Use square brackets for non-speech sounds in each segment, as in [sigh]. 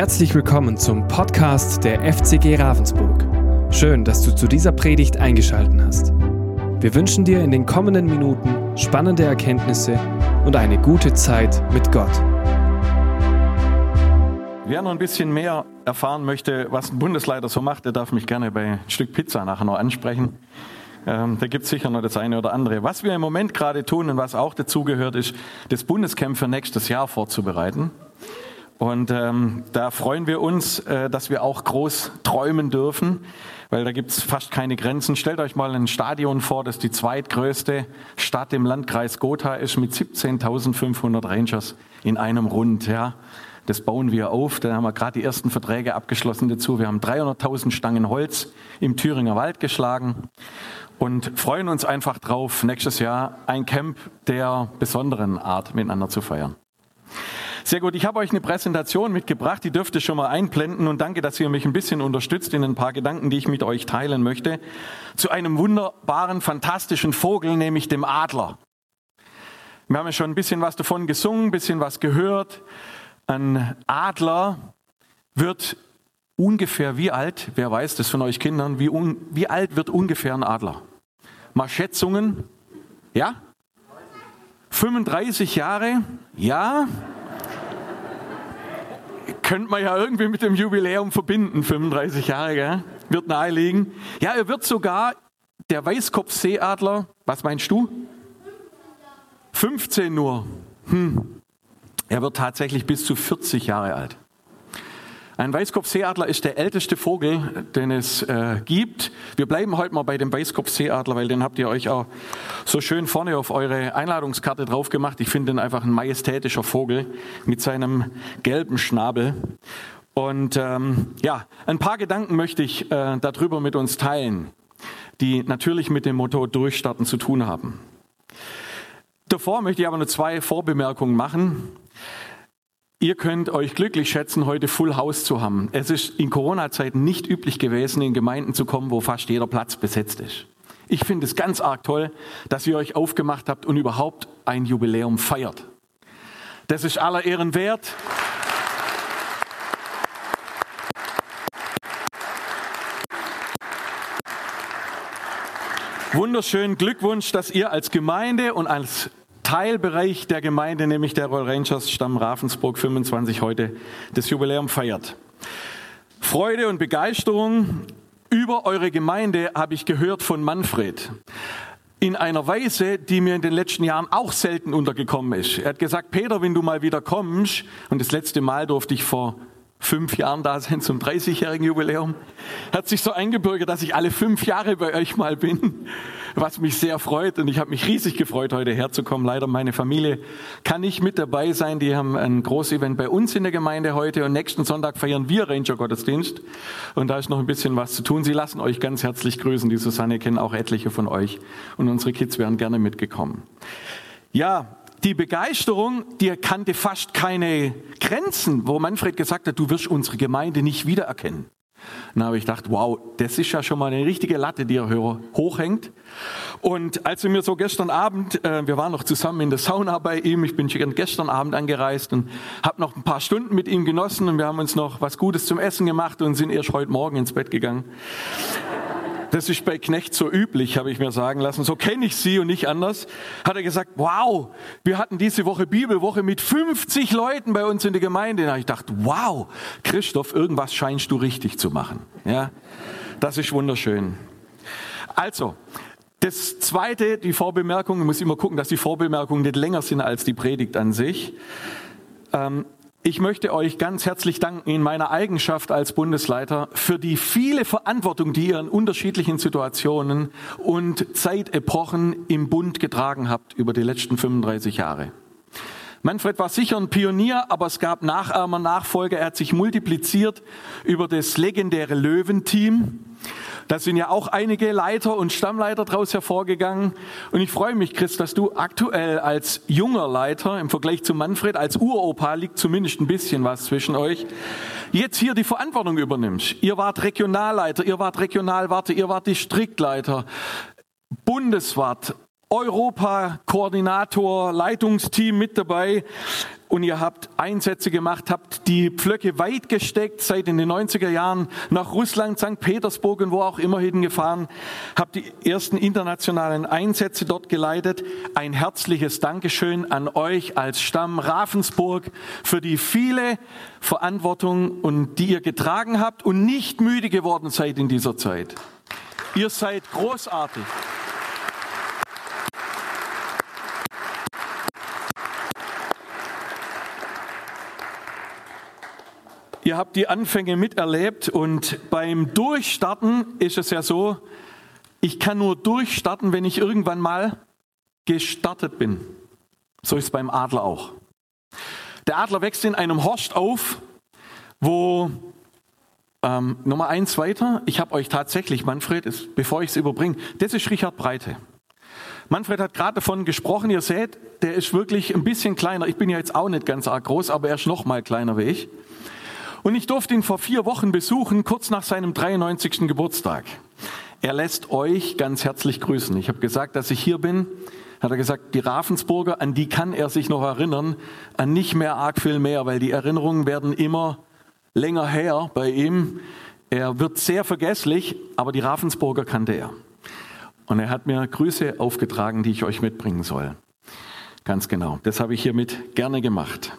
Herzlich willkommen zum Podcast der FCG Ravensburg. Schön, dass du zu dieser Predigt eingeschaltet hast. Wir wünschen dir in den kommenden Minuten spannende Erkenntnisse und eine gute Zeit mit Gott. Wer noch ein bisschen mehr erfahren möchte, was ein Bundesleiter so macht, der darf mich gerne bei ein Stück Pizza nachher noch ansprechen. Ähm, da gibt es sicher noch das eine oder andere. Was wir im Moment gerade tun und was auch dazugehört, ist, das Bundescamp für nächstes Jahr vorzubereiten. Und ähm, da freuen wir uns, äh, dass wir auch groß träumen dürfen, weil da gibt es fast keine Grenzen. Stellt euch mal ein Stadion vor, das die zweitgrößte Stadt im Landkreis Gotha ist, mit 17.500 Rangers in einem Rund. Ja. Das bauen wir auf. Da haben wir gerade die ersten Verträge abgeschlossen dazu. Wir haben 300.000 Stangen Holz im Thüringer Wald geschlagen und freuen uns einfach drauf, nächstes Jahr ein Camp der besonderen Art miteinander zu feiern. Sehr gut, ich habe euch eine Präsentation mitgebracht, die dürft ihr schon mal einblenden und danke, dass ihr mich ein bisschen unterstützt in ein paar Gedanken, die ich mit euch teilen möchte, zu einem wunderbaren, fantastischen Vogel, nämlich dem Adler. Wir haben ja schon ein bisschen was davon gesungen, ein bisschen was gehört. Ein Adler wird ungefähr wie alt, wer weiß das von euch Kindern, wie, un, wie alt wird ungefähr ein Adler? Mal Schätzungen? Ja? 35 Jahre? Ja? Könnte man ja irgendwie mit dem Jubiläum verbinden, 35 Jahre, gell? wird naheliegen. Ja, er wird sogar, der Weißkopfseeadler, was meinst du? 15 nur. Hm. Er wird tatsächlich bis zu 40 Jahre alt. Ein Weißkopfseeadler ist der älteste Vogel, den es äh, gibt. Wir bleiben heute mal bei dem Weißkopfseeadler, weil den habt ihr euch auch so schön vorne auf eure Einladungskarte drauf gemacht. Ich finde den einfach ein majestätischer Vogel mit seinem gelben Schnabel. Und ähm, ja, ein paar Gedanken möchte ich äh, darüber mit uns teilen, die natürlich mit dem Motto Durchstarten zu tun haben. Davor möchte ich aber nur zwei Vorbemerkungen machen. Ihr könnt euch glücklich schätzen, heute Full House zu haben. Es ist in Corona-Zeiten nicht üblich gewesen, in Gemeinden zu kommen, wo fast jeder Platz besetzt ist. Ich finde es ganz arg toll, dass ihr euch aufgemacht habt und überhaupt ein Jubiläum feiert. Das ist aller Ehren wert. Wunderschönen Glückwunsch, dass ihr als Gemeinde und als Teilbereich der Gemeinde, nämlich der Royal Rangers Stamm Ravensburg 25 heute das Jubiläum feiert. Freude und Begeisterung über eure Gemeinde habe ich gehört von Manfred. In einer Weise, die mir in den letzten Jahren auch selten untergekommen ist. Er hat gesagt, Peter, wenn du mal wieder kommst, und das letzte Mal durfte ich vor fünf Jahren da sein zum 30-jährigen Jubiläum, hat sich so eingebürgert, dass ich alle fünf Jahre bei euch mal bin was mich sehr freut. Und ich habe mich riesig gefreut, heute herzukommen. Leider meine Familie kann nicht mit dabei sein. Die haben ein Großevent bei uns in der Gemeinde heute und nächsten Sonntag feiern wir Ranger-Gottesdienst. Und da ist noch ein bisschen was zu tun. Sie lassen euch ganz herzlich grüßen. Die Susanne kennen auch etliche von euch. Und unsere Kids wären gerne mitgekommen. Ja, die Begeisterung, die kannte fast keine Grenzen, wo Manfred gesagt hat, du wirst unsere Gemeinde nicht wiedererkennen. Dann habe ich gedacht, wow, das ist ja schon mal eine richtige Latte, die er hochhängt. Und als wir mir so gestern Abend, äh, wir waren noch zusammen in der Sauna bei ihm, ich bin gestern Abend angereist und habe noch ein paar Stunden mit ihm genossen und wir haben uns noch was Gutes zum Essen gemacht und sind erst heute Morgen ins Bett gegangen. Das ist bei Knecht so üblich, habe ich mir sagen lassen. So kenne ich sie und nicht anders. Hat er gesagt, wow, wir hatten diese Woche Bibelwoche mit 50 Leuten bei uns in der Gemeinde. Da habe ich gedacht, wow, Christoph, irgendwas scheinst du richtig zu machen. Ja, das ist wunderschön. Also, das zweite, die Vorbemerkung, ich muss immer gucken, dass die Vorbemerkungen nicht länger sind als die Predigt an sich. Ähm, ich möchte euch ganz herzlich danken in meiner Eigenschaft als Bundesleiter für die viele Verantwortung, die ihr in unterschiedlichen Situationen und Zeitepochen im Bund getragen habt über die letzten 35 Jahre. Manfred war sicher ein Pionier, aber es gab Nachahmer, Nachfolger. Er hat sich multipliziert über das legendäre Löwenteam. Da sind ja auch einige Leiter und Stammleiter daraus hervorgegangen. Und ich freue mich, Chris, dass du aktuell als junger Leiter im Vergleich zu Manfred, als Uropa liegt zumindest ein bisschen was zwischen euch, jetzt hier die Verantwortung übernimmst. Ihr wart Regionalleiter, ihr wart Regionalwarte, ihr wart Distriktleiter, Bundeswart, Europa-Koordinator, Leitungsteam mit dabei. und ihr habt Einsätze gemacht, habt die Pflöcke weit gesteckt, seid in den 90er Jahren nach Russland, St. Petersburg und wo auch immer hingefahren, habt die ersten internationalen Einsätze dort geleitet. Ein herzliches Dankeschön an euch als Stamm Ravensburg für die viele Verantwortung und die ihr getragen habt und nicht müde geworden seid in dieser Zeit. Ihr seid großartig. Ihr habt die Anfänge miterlebt und beim Durchstarten ist es ja so, ich kann nur durchstarten, wenn ich irgendwann mal gestartet bin. So ist es beim Adler auch. Der Adler wächst in einem Horst auf, wo ähm, Nummer eins weiter. Ich habe euch tatsächlich, Manfred, ist, bevor ich es überbringe, das ist Richard Breite. Manfred hat gerade davon gesprochen, ihr seht, der ist wirklich ein bisschen kleiner. Ich bin ja jetzt auch nicht ganz arg groß, aber er ist noch mal kleiner wie ich. Und ich durfte ihn vor vier Wochen besuchen, kurz nach seinem 93. Geburtstag. Er lässt euch ganz herzlich grüßen. Ich habe gesagt, dass ich hier bin. Hat er gesagt, die Ravensburger, an die kann er sich noch erinnern, an nicht mehr arg viel mehr, weil die Erinnerungen werden immer länger her bei ihm. Er wird sehr vergesslich, aber die Ravensburger kannte er. Und er hat mir Grüße aufgetragen, die ich euch mitbringen soll. Ganz genau. Das habe ich hiermit gerne gemacht.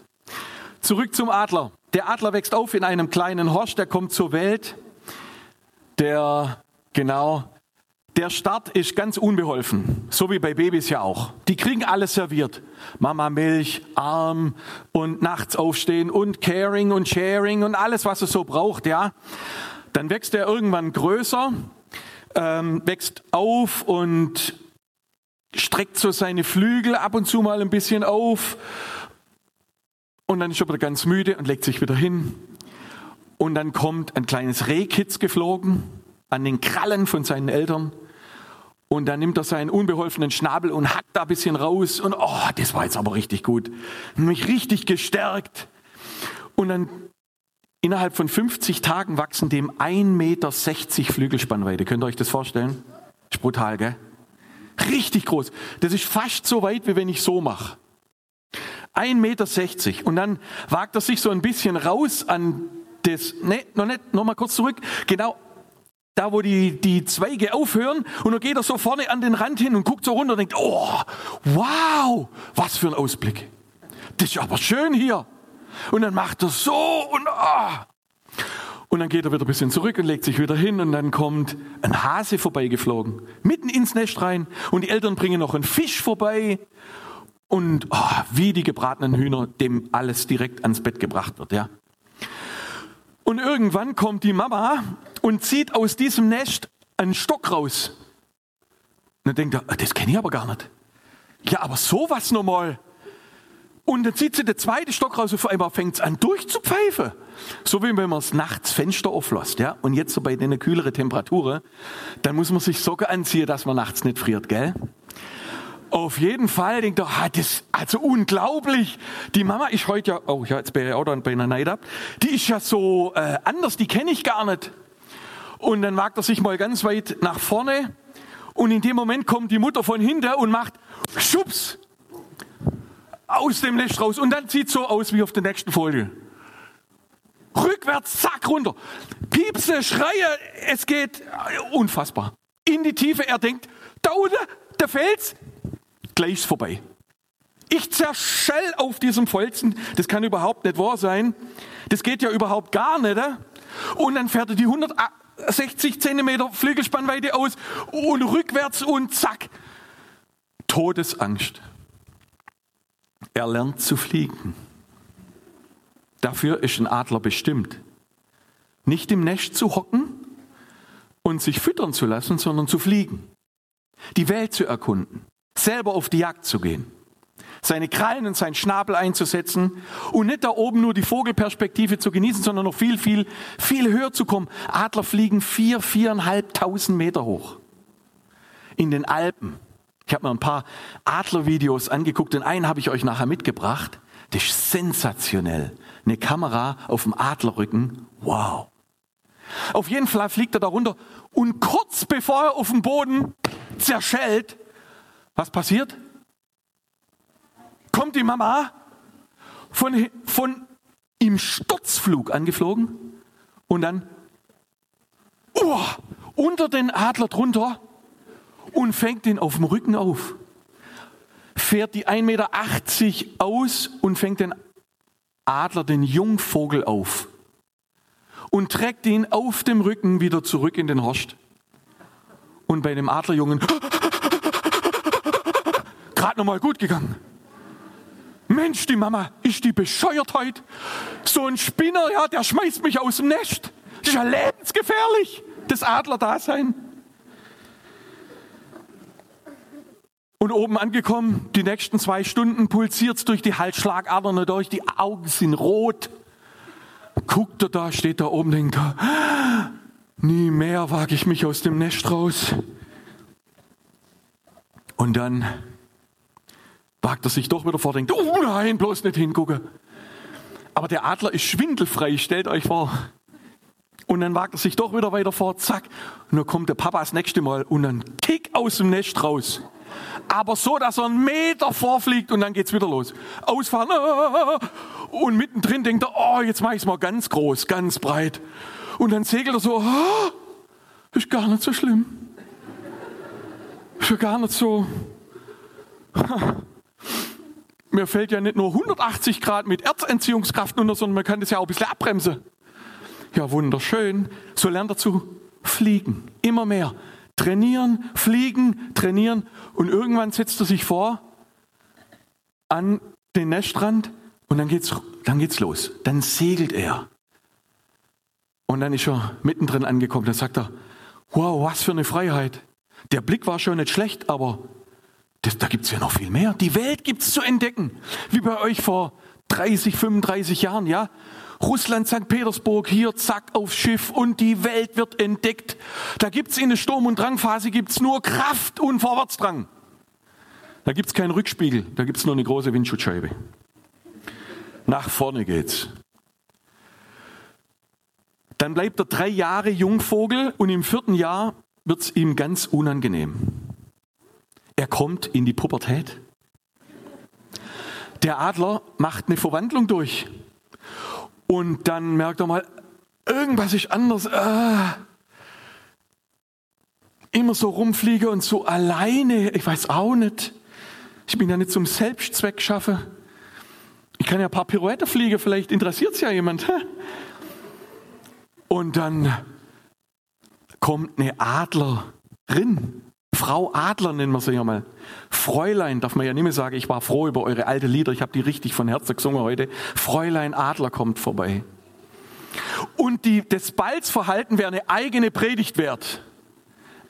Zurück zum Adler. Der Adler wächst auf in einem kleinen Horst, der kommt zur Welt. Der, genau, der Start ist ganz unbeholfen, so wie bei Babys ja auch. Die kriegen alles serviert. Mama Milch, Arm und nachts aufstehen und Caring und Sharing und alles, was es so braucht, ja. Dann wächst er irgendwann größer, ähm, wächst auf und streckt so seine Flügel ab und zu mal ein bisschen auf und dann ist er wieder ganz müde und legt sich wieder hin. Und dann kommt ein kleines Rehkitz geflogen an den Krallen von seinen Eltern. Und dann nimmt er seinen unbeholfenen Schnabel und hackt da ein bisschen raus. Und oh, das war jetzt aber richtig gut. Mich richtig gestärkt. Und dann innerhalb von 50 Tagen wachsen dem 1,60 Meter Flügelspannweite. Könnt ihr euch das vorstellen? ist brutal, gell? Richtig groß. Das ist fast so weit, wie wenn ich so mache. 1,60 Meter. Und dann wagt er sich so ein bisschen raus an das, ne, noch nicht, noch mal kurz zurück, genau da, wo die, die Zweige aufhören. Und dann geht er so vorne an den Rand hin und guckt so runter und denkt, oh, wow, was für ein Ausblick. Das ist aber schön hier. Und dann macht er so und ah. Und dann geht er wieder ein bisschen zurück und legt sich wieder hin und dann kommt ein Hase vorbeigeflogen, mitten ins Nest rein und die Eltern bringen noch einen Fisch vorbei und oh, wie die gebratenen Hühner, dem alles direkt ans Bett gebracht wird, ja. Und irgendwann kommt die Mama und zieht aus diesem Nest einen Stock raus. Und dann denkt er, ah, das kenne ich aber gar nicht. Ja, aber sowas nochmal. Und dann zieht sie den zweiten Stock raus und vor allem fängt es an durchzupfeifen. So wie wenn man das nachts Fenster auflässt, ja. Und jetzt so bei den kühleren Temperaturen, dann muss man sich Socken anziehen, dass man nachts nicht friert, gell? Auf jeden Fall denkt er, ah, das also unglaublich. Die Mama ist heute ja, oh ja, jetzt bin ich auch dann bei einer Neid ab. Die ist ja so äh, anders, die kenne ich gar nicht. Und dann wagt er sich mal ganz weit nach vorne und in dem Moment kommt die Mutter von hinten und macht Schubs aus dem Nest raus und dann sieht so aus wie auf der nächsten Folie. Rückwärts, zack, runter. Piepse, Schreie, es geht unfassbar. In die Tiefe, er denkt, da unten, der Fels, gleich vorbei. Ich zerschell auf diesem Folzen, das kann überhaupt nicht wahr sein. Das geht ja überhaupt gar nicht. Äh? Und dann fährt er die 160 Zentimeter Flügelspannweite aus und rückwärts und zack. Todesangst. Er lernt zu fliegen. Dafür ist ein Adler bestimmt. Nicht im Nest zu hocken und sich füttern zu lassen, sondern zu fliegen. Die Welt zu erkunden selber auf die Jagd zu gehen, seine Krallen und seinen Schnabel einzusetzen und nicht da oben nur die Vogelperspektive zu genießen, sondern noch viel, viel, viel höher zu kommen. Adler fliegen vier, viereinhalbtausend Meter hoch in den Alpen. Ich habe mir ein paar Adlervideos angeguckt und einen habe ich euch nachher mitgebracht. Das ist sensationell. Eine Kamera auf dem Adlerrücken. Wow. Auf jeden Fall fliegt er da runter und kurz bevor er auf dem Boden zerschellt, was passiert? Kommt die Mama, von, von im Sturzflug angeflogen und dann uh, unter den Adler drunter und fängt ihn auf dem Rücken auf. Fährt die 1,80 Meter aus und fängt den Adler, den Jungvogel auf und trägt ihn auf dem Rücken wieder zurück in den Horst. Und bei dem Adlerjungen gerade noch mal gut gegangen. Mensch, die Mama, ist die bescheuert heute? So ein Spinner, ja, der schmeißt mich aus dem Nest. Das ist ja lebensgefährlich, das Adlerdasein. Und oben angekommen, die nächsten zwei Stunden pulsiert es durch die Halsschlagadern durch, die Augen sind rot. Guckt er da, steht da oben, denkt er, nie mehr wage ich mich aus dem Nest raus. Und dann wagt er sich doch wieder vor, denkt, oh nein, bloß nicht hingucken. Aber der Adler ist schwindelfrei, stellt euch vor. Und dann wagt er sich doch wieder weiter vor, zack. Und dann kommt der Papa das nächste Mal und dann kick aus dem Nest raus. Aber so, dass er einen Meter vorfliegt und dann geht's wieder los. Ausfahren. Und mittendrin denkt er, oh, jetzt mache ich es mal ganz groß, ganz breit. Und dann segelt er so, oh, ist gar nicht so schlimm. Ist ja gar nicht so mir fällt ja nicht nur 180 Grad mit Erzentziehungskraft unter, sondern man kann das ja auch ein bisschen abbremsen. Ja, wunderschön. So lernt er zu fliegen. Immer mehr. Trainieren, fliegen, trainieren. Und irgendwann setzt er sich vor an den Nestrand und dann geht's, dann geht's los. Dann segelt er. Und dann ist er mittendrin angekommen. Dann sagt er, wow, was für eine Freiheit. Der Blick war schon nicht schlecht, aber das, da gibt es ja noch viel mehr. Die Welt gibt es zu entdecken. Wie bei euch vor 30, 35 Jahren, ja? Russland, St. Petersburg, hier zack aufs Schiff und die Welt wird entdeckt. Da gibt es in der Sturm- und Drangphase gibt's nur Kraft und Vorwärtsdrang. Da gibt es keinen Rückspiegel, da gibt es nur eine große Windschutzscheibe. Nach vorne geht's. Dann bleibt er drei Jahre Jungvogel und im vierten Jahr wird es ihm ganz unangenehm. Er kommt in die Pubertät. Der Adler macht eine Verwandlung durch. Und dann merkt er mal, irgendwas ist anders. Ah. Immer so rumfliege und so alleine. Ich weiß auch nicht. Ich bin ja nicht zum Selbstzweck schaffe. Ich kann ja ein paar Pirouette fliegen, vielleicht interessiert es ja jemand. [laughs] Und dann kommt eine Adlerin Frau Adler nennen wir sie ja mal. Fräulein darf man ja nicht mehr sagen, ich war froh über eure alte Lieder, ich habe die richtig von Herzen gesungen heute. Fräulein Adler kommt vorbei. Und die, das Balzverhalten wäre eine eigene Predigt wert.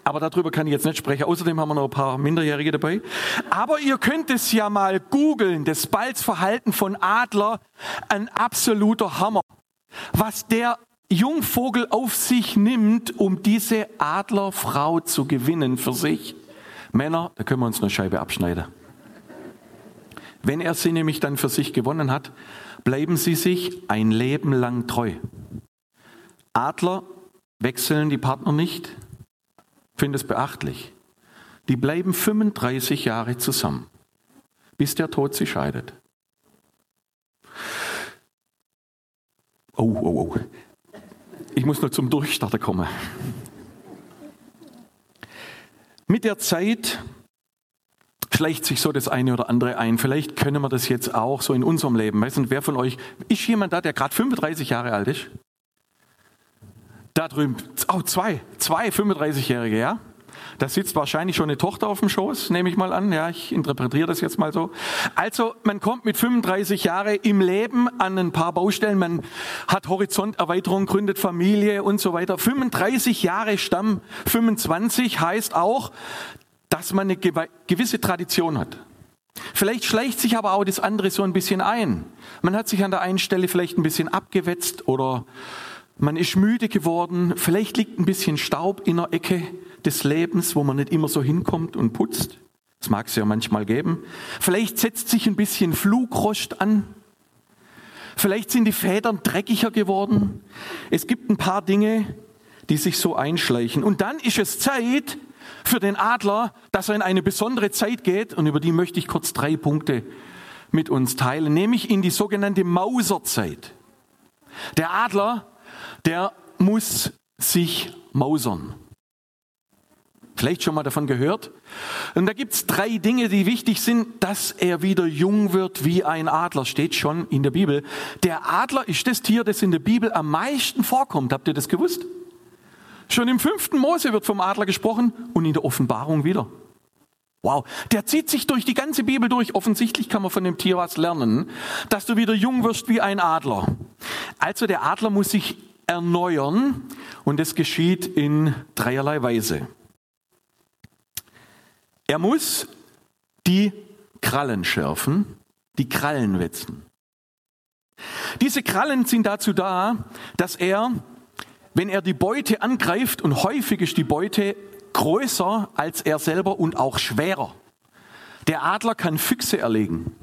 Aber darüber kann ich jetzt nicht sprechen. Außerdem haben wir noch ein paar Minderjährige dabei. Aber ihr könnt es ja mal googeln. Das Balzverhalten von Adler, ein absoluter Hammer. Was der Jungvogel auf sich nimmt, um diese Adlerfrau zu gewinnen für sich. Männer, da können wir uns eine Scheibe abschneiden. Wenn er sie nämlich dann für sich gewonnen hat, bleiben sie sich ein Leben lang treu. Adler wechseln die Partner nicht. Finde es beachtlich. Die bleiben 35 Jahre zusammen, bis der Tod sie scheidet. Oh, oh, oh. Ich muss noch zum Durchstarter kommen. Mit der Zeit schleicht sich so das eine oder andere ein. Vielleicht können wir das jetzt auch so in unserem Leben. Weißt du, wer von euch, ist jemand da, der gerade 35 Jahre alt ist? Da drüben, oh, zwei, zwei 35-Jährige, ja? Da sitzt wahrscheinlich schon eine Tochter auf dem Schoß, nehme ich mal an. Ja, ich interpretiere das jetzt mal so. Also, man kommt mit 35 Jahren im Leben an ein paar Baustellen. Man hat Horizonterweiterung, gründet Familie und so weiter. 35 Jahre Stamm, 25 heißt auch, dass man eine gewisse Tradition hat. Vielleicht schleicht sich aber auch das andere so ein bisschen ein. Man hat sich an der einen Stelle vielleicht ein bisschen abgewetzt oder man ist müde geworden. Vielleicht liegt ein bisschen Staub in der Ecke des Lebens, wo man nicht immer so hinkommt und putzt. Das mag es ja manchmal geben. Vielleicht setzt sich ein bisschen Flugrost an. Vielleicht sind die Federn dreckiger geworden. Es gibt ein paar Dinge, die sich so einschleichen. Und dann ist es Zeit für den Adler, dass er in eine besondere Zeit geht. Und über die möchte ich kurz drei Punkte mit uns teilen, nämlich in die sogenannte Mauserzeit. Der Adler, der muss sich mausern. Vielleicht schon mal davon gehört. Und da gibt es drei Dinge, die wichtig sind, dass er wieder jung wird wie ein Adler, steht schon in der Bibel. Der Adler ist das Tier, das in der Bibel am meisten vorkommt. Habt ihr das gewusst? Schon im fünften Mose wird vom Adler gesprochen und in der Offenbarung wieder. Wow, der zieht sich durch die ganze Bibel durch. Offensichtlich kann man von dem Tier was lernen, dass du wieder jung wirst wie ein Adler. Also der Adler muss sich erneuern und das geschieht in dreierlei Weise. Er muss die Krallen schärfen, die Krallen wetzen. Diese Krallen sind dazu da, dass er, wenn er die Beute angreift, und häufig ist die Beute größer als er selber und auch schwerer. Der Adler kann Füchse erlegen.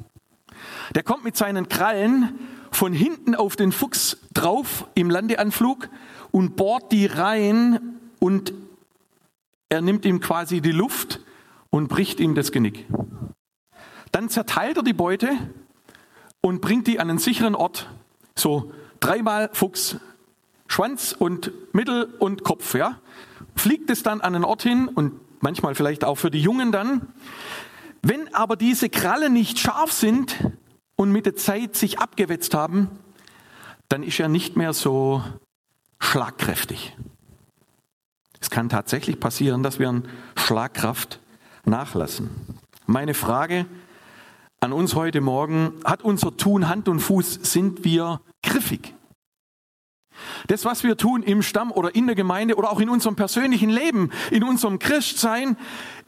Der kommt mit seinen Krallen von hinten auf den Fuchs drauf im Landeanflug und bohrt die rein und er nimmt ihm quasi die Luft und bricht ihm das Genick. Dann zerteilt er die Beute und bringt die an einen sicheren Ort. So dreimal Fuchs, Schwanz und Mittel und Kopf, ja. Fliegt es dann an einen Ort hin und manchmal vielleicht auch für die Jungen dann. Wenn aber diese Krallen nicht scharf sind und mit der Zeit sich abgewetzt haben, dann ist er nicht mehr so schlagkräftig. Es kann tatsächlich passieren, dass wir an Schlagkraft nachlassen. Meine Frage an uns heute Morgen, hat unser Tun Hand und Fuß, sind wir griffig? Das, was wir tun im Stamm oder in der Gemeinde oder auch in unserem persönlichen Leben, in unserem Christsein,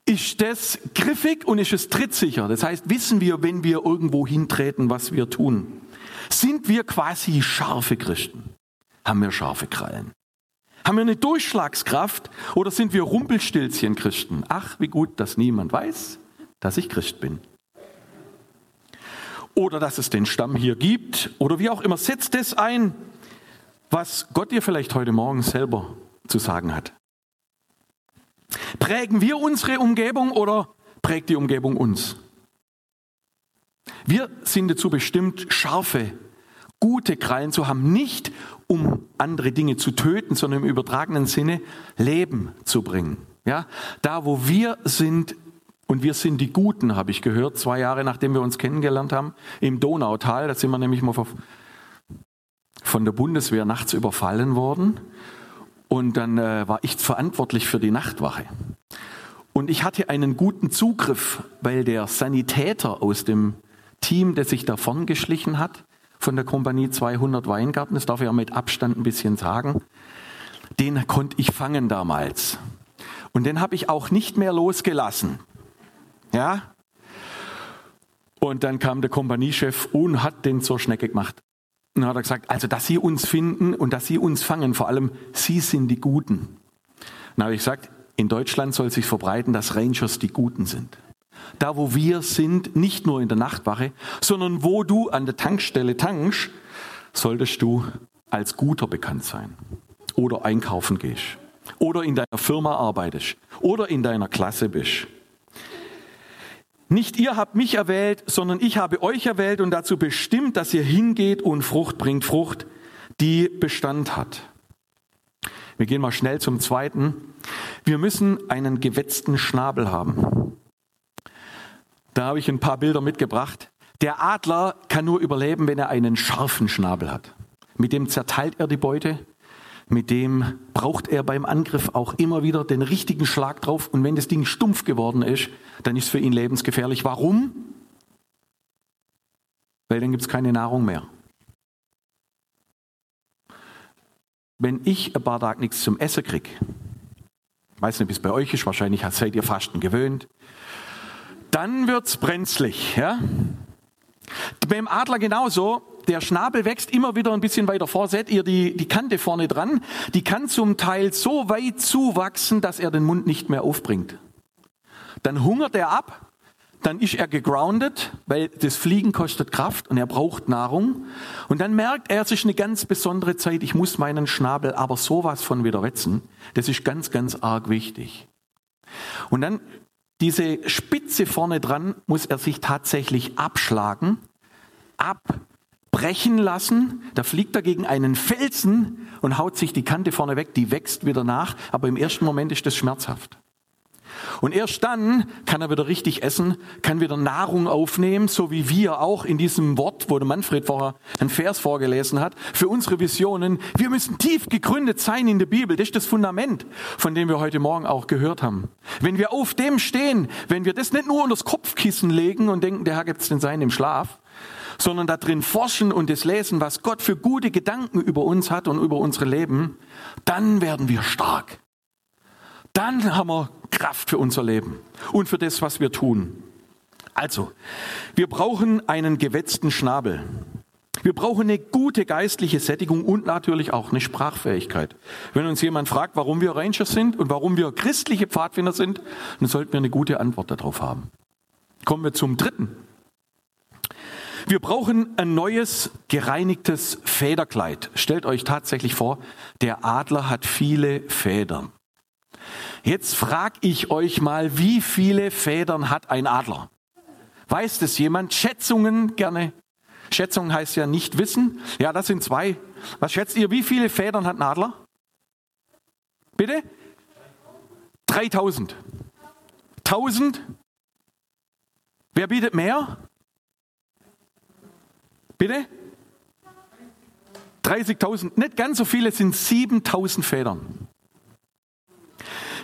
ist das griffig und ist es trittsicher. Das heißt, wissen wir, wenn wir irgendwo hintreten, was wir tun. Sind wir quasi scharfe Christen? Haben wir scharfe Krallen? Haben wir eine Durchschlagskraft oder sind wir Rumpelstilzchen Christen? Ach, wie gut, dass niemand weiß, dass ich Christ bin. Oder dass es den Stamm hier gibt oder wie auch immer. Setzt es ein, was Gott dir vielleicht heute Morgen selber zu sagen hat. Prägen wir unsere Umgebung oder prägt die Umgebung uns? Wir sind dazu bestimmt, scharfe, gute Krallen zu haben, nicht um andere Dinge zu töten, sondern im übertragenen Sinne Leben zu bringen. Ja, da wo wir sind, und wir sind die Guten, habe ich gehört, zwei Jahre nachdem wir uns kennengelernt haben, im Donautal, da sind wir nämlich mal von der Bundeswehr nachts überfallen worden. Und dann äh, war ich verantwortlich für die Nachtwache. Und ich hatte einen guten Zugriff, weil der Sanitäter aus dem Team, der sich da vorn geschlichen hat, von der Kompanie 200 Weingarten, das darf ich ja mit Abstand ein bisschen sagen, den konnte ich fangen damals. Und den habe ich auch nicht mehr losgelassen. Ja? Und dann kam der Kompaniechef und hat den zur Schnecke gemacht. Dann hat er gesagt, also dass Sie uns finden und dass Sie uns fangen, vor allem Sie sind die Guten. Dann habe ich gesagt, in Deutschland soll sich verbreiten, dass Rangers die Guten sind. Da, wo wir sind, nicht nur in der Nachtwache, sondern wo du an der Tankstelle tankst, solltest du als Guter bekannt sein. Oder einkaufen gehst. Oder in deiner Firma arbeitest. Oder in deiner Klasse bist. Nicht ihr habt mich erwählt, sondern ich habe euch erwählt und dazu bestimmt, dass ihr hingeht und Frucht bringt, Frucht, die Bestand hat. Wir gehen mal schnell zum zweiten. Wir müssen einen gewetzten Schnabel haben. Da habe ich ein paar Bilder mitgebracht. Der Adler kann nur überleben, wenn er einen scharfen Schnabel hat. Mit dem zerteilt er die Beute, mit dem braucht er beim Angriff auch immer wieder den richtigen Schlag drauf. Und wenn das Ding stumpf geworden ist, dann ist es für ihn lebensgefährlich. Warum? Weil dann gibt es keine Nahrung mehr. Wenn ich ein paar Tage nichts zum Essen kriege, weiß nicht, wie es bei euch ist, wahrscheinlich seid ihr Fasten gewöhnt, dann wird es brenzlig. Ja? Beim Adler genauso der Schnabel wächst immer wieder ein bisschen weiter vor. Seht ihr die, die Kante vorne dran? Die kann zum Teil so weit zuwachsen, dass er den Mund nicht mehr aufbringt. Dann hungert er ab, dann ist er gegroundet, weil das Fliegen kostet Kraft und er braucht Nahrung. Und dann merkt er, ist eine ganz besondere Zeit, ich muss meinen Schnabel aber sowas von wieder wetzen. Das ist ganz, ganz arg wichtig. Und dann diese Spitze vorne dran muss er sich tatsächlich abschlagen abbrechen lassen. Da fliegt er gegen einen Felsen und haut sich die Kante vorne weg. Die wächst wieder nach, aber im ersten Moment ist das schmerzhaft. Und erst dann kann er wieder richtig essen, kann wieder Nahrung aufnehmen, so wie wir auch in diesem Wort, wo der Manfred vorher einen Vers vorgelesen hat, für unsere Visionen. Wir müssen tief gegründet sein in der Bibel. Das ist das Fundament, von dem wir heute Morgen auch gehört haben. Wenn wir auf dem stehen, wenn wir das nicht nur unter das Kopfkissen legen und denken, der Herr gibt es den Sein im Schlaf, sondern da drin forschen und das lesen, was Gott für gute Gedanken über uns hat und über unsere Leben, dann werden wir stark. Dann haben wir Kraft für unser Leben und für das, was wir tun. Also, wir brauchen einen gewetzten Schnabel. Wir brauchen eine gute geistliche Sättigung und natürlich auch eine Sprachfähigkeit. Wenn uns jemand fragt, warum wir Rangers sind und warum wir christliche Pfadfinder sind, dann sollten wir eine gute Antwort darauf haben. Kommen wir zum dritten. Wir brauchen ein neues, gereinigtes Federkleid. Stellt euch tatsächlich vor, der Adler hat viele Federn. Jetzt frage ich euch mal, wie viele Federn hat ein Adler? Weiß das jemand? Schätzungen gerne. Schätzungen heißt ja nicht wissen. Ja, das sind zwei. Was schätzt ihr, wie viele Federn hat ein Adler? Bitte? 3000. 1000? Wer bietet mehr? Bitte? 30.000. Nicht ganz so viele, sind 7000 Federn.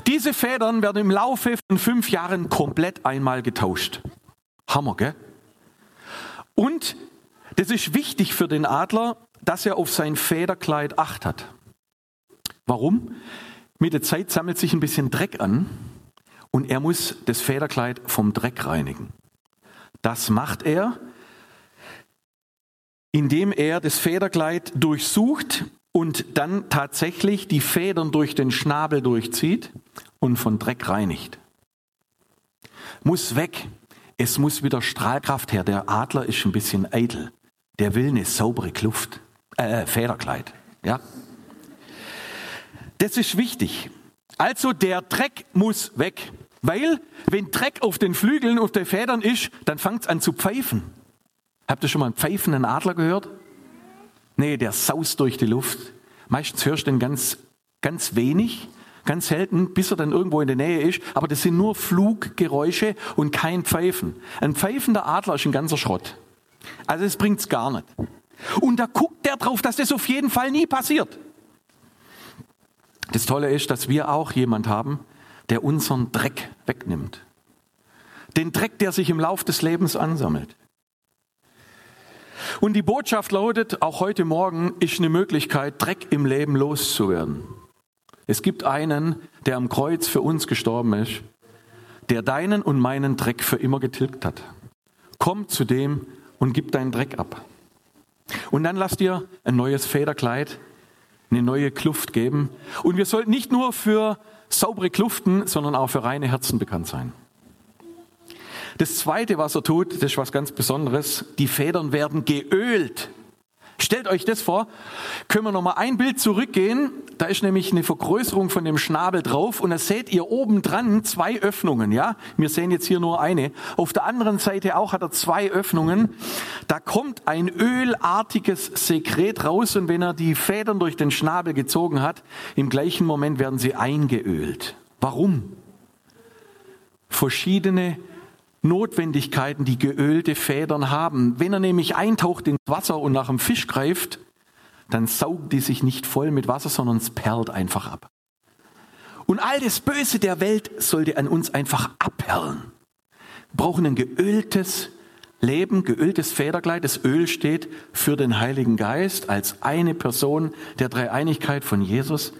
Diese Federn werden im Laufe von fünf Jahren komplett einmal getauscht. Hammer, gell? Und das ist wichtig für den Adler, dass er auf sein Federkleid Acht hat. Warum? Mit der Zeit sammelt sich ein bisschen Dreck an und er muss das Federkleid vom Dreck reinigen. Das macht er, indem er das Federkleid durchsucht und dann tatsächlich die Federn durch den Schnabel durchzieht und von Dreck reinigt. Muss weg. Es muss wieder Strahlkraft her. Der Adler ist ein bisschen eitel. Der will eine saubere Kluft, äh, Federkleid. Ja? Das ist wichtig. Also der Dreck muss weg. Weil, wenn Dreck auf den Flügeln, auf den Federn ist, dann fängt es an zu pfeifen. Habt ihr schon mal einen pfeifenden Adler gehört? Nee, der saust durch die Luft. Meistens hörst du den ganz, ganz wenig, ganz selten, bis er dann irgendwo in der Nähe ist. Aber das sind nur Fluggeräusche und kein Pfeifen. Ein pfeifender Adler ist ein ganzer Schrott. Also es bringt's gar nicht. Und da guckt der drauf, dass das auf jeden Fall nie passiert. Das Tolle ist, dass wir auch jemand haben, der unseren Dreck wegnimmt. Den Dreck, der sich im Lauf des Lebens ansammelt. Und die Botschaft lautet, auch heute Morgen ist eine Möglichkeit, Dreck im Leben loszuwerden. Es gibt einen, der am Kreuz für uns gestorben ist, der deinen und meinen Dreck für immer getilgt hat. Komm zu dem und gib deinen Dreck ab. Und dann lass dir ein neues Federkleid, eine neue Kluft geben. Und wir sollten nicht nur für saubere Kluften, sondern auch für reine Herzen bekannt sein. Das Zweite, was er tut, das ist was ganz Besonderes. Die Federn werden geölt. Stellt euch das vor. Können wir noch mal ein Bild zurückgehen? Da ist nämlich eine Vergrößerung von dem Schnabel drauf und da seht ihr oben dran zwei Öffnungen, ja? Wir sehen jetzt hier nur eine. Auf der anderen Seite auch hat er zwei Öffnungen. Da kommt ein ölartiges Sekret raus und wenn er die Federn durch den Schnabel gezogen hat, im gleichen Moment werden sie eingeölt. Warum? Verschiedene Notwendigkeiten, die geölte Federn haben. Wenn er nämlich eintaucht ins Wasser und nach einem Fisch greift, dann saugt die sich nicht voll mit Wasser, sondern es perlt einfach ab. Und all das Böse der Welt sollte an uns einfach abperlen. Wir brauchen ein geöltes Leben, geöltes Federkleid. Das Öl steht für den Heiligen Geist als eine Person der Dreieinigkeit von Jesus.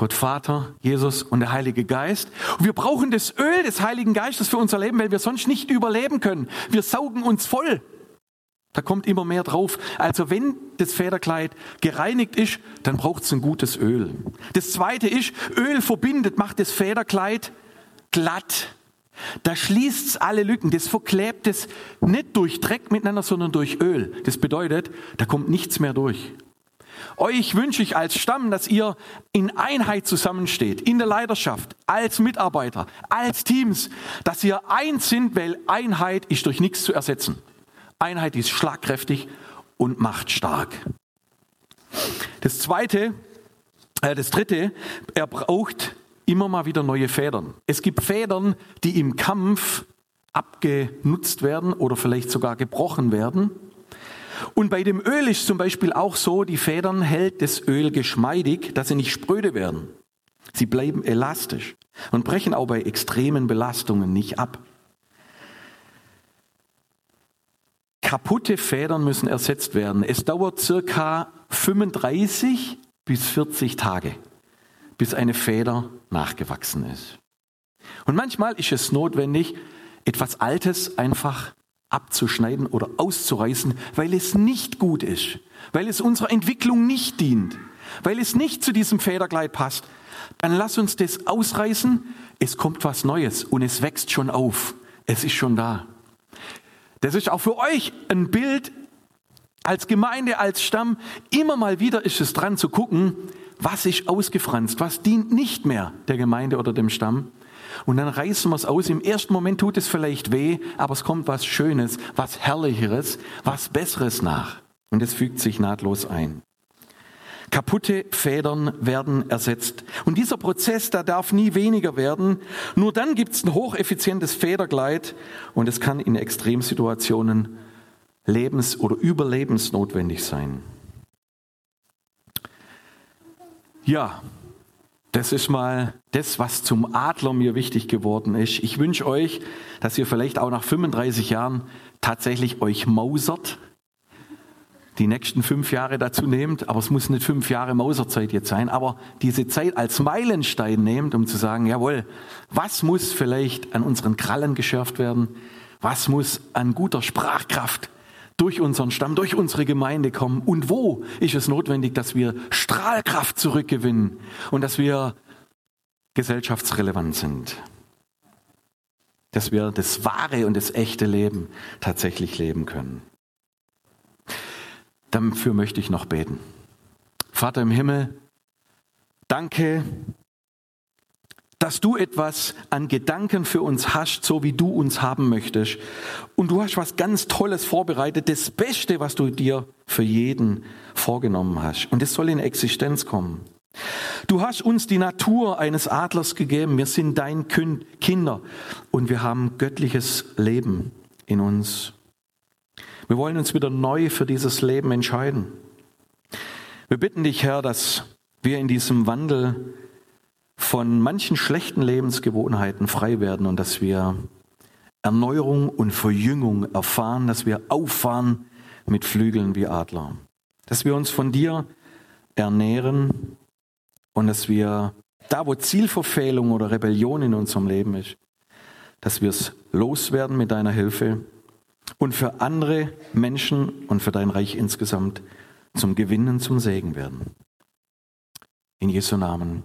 Gott Vater, Jesus und der Heilige Geist. Und wir brauchen das Öl des Heiligen Geistes für unser Leben, weil wir sonst nicht überleben können. Wir saugen uns voll. Da kommt immer mehr drauf. Also wenn das Federkleid gereinigt ist, dann braucht es ein gutes Öl. Das zweite ist, Öl verbindet, macht das Federkleid glatt. Da schließt es alle Lücken. Das verklebt es nicht durch Dreck miteinander, sondern durch Öl. Das bedeutet, da kommt nichts mehr durch. Euch wünsche ich als Stamm, dass ihr in Einheit zusammensteht, in der Leidenschaft, als Mitarbeiter, als Teams, dass ihr eins sind, weil Einheit ist durch nichts zu ersetzen. Einheit, ist schlagkräftig und macht stark. Das zweite, äh, das dritte, er braucht immer mal wieder neue Federn. Es gibt Federn, die im Kampf abgenutzt werden oder vielleicht sogar gebrochen werden. Und bei dem Öl ist zum Beispiel auch so, die Federn hält das Öl geschmeidig, dass sie nicht spröde werden. Sie bleiben elastisch und brechen auch bei extremen Belastungen nicht ab. Kaputte Federn müssen ersetzt werden. Es dauert circa 35 bis 40 Tage, bis eine Feder nachgewachsen ist. Und manchmal ist es notwendig, etwas Altes einfach abzuschneiden oder auszureißen, weil es nicht gut ist, weil es unserer Entwicklung nicht dient, weil es nicht zu diesem Federkleid passt, dann lass uns das ausreißen. Es kommt was Neues und es wächst schon auf. Es ist schon da. Das ist auch für euch ein Bild als Gemeinde, als Stamm. Immer mal wieder ist es dran zu gucken, was ist ausgefranst, was dient nicht mehr der Gemeinde oder dem Stamm. Und dann reißen wir es aus. Im ersten Moment tut es vielleicht weh, aber es kommt was Schönes, was Herrlicheres, was Besseres nach. Und es fügt sich nahtlos ein. Kaputte Federn werden ersetzt. Und dieser Prozess, der darf nie weniger werden. Nur dann gibt es ein hocheffizientes Federgleit und es kann in Extremsituationen lebens- oder überlebensnotwendig sein. Ja, das ist mal das, was zum Adler mir wichtig geworden ist. Ich wünsche euch, dass ihr vielleicht auch nach 35 Jahren tatsächlich euch mausert, die nächsten fünf Jahre dazu nehmt, aber es muss nicht fünf Jahre Mauserzeit jetzt sein, aber diese Zeit als Meilenstein nehmt, um zu sagen, jawohl, was muss vielleicht an unseren Krallen geschärft werden? Was muss an guter Sprachkraft durch unseren Stamm, durch unsere Gemeinde kommen? Und wo ist es notwendig, dass wir Strahlkraft zurückgewinnen und dass wir gesellschaftsrelevant sind? Dass wir das wahre und das echte Leben tatsächlich leben können. Dafür möchte ich noch beten. Vater im Himmel, danke, dass du etwas an Gedanken für uns hast, so wie du uns haben möchtest. Und du hast was ganz Tolles vorbereitet, das Beste, was du dir für jeden vorgenommen hast. Und es soll in Existenz kommen. Du hast uns die Natur eines Adlers gegeben. Wir sind dein Kinder und wir haben göttliches Leben in uns. Wir wollen uns wieder neu für dieses Leben entscheiden. Wir bitten dich, Herr, dass wir in diesem Wandel von manchen schlechten Lebensgewohnheiten frei werden und dass wir Erneuerung und Verjüngung erfahren, dass wir auffahren mit Flügeln wie Adler, dass wir uns von dir ernähren und dass wir da, wo Zielverfehlung oder Rebellion in unserem Leben ist, dass wir es loswerden mit deiner Hilfe und für andere Menschen und für dein Reich insgesamt zum Gewinnen, zum Segen werden. In Jesu Namen.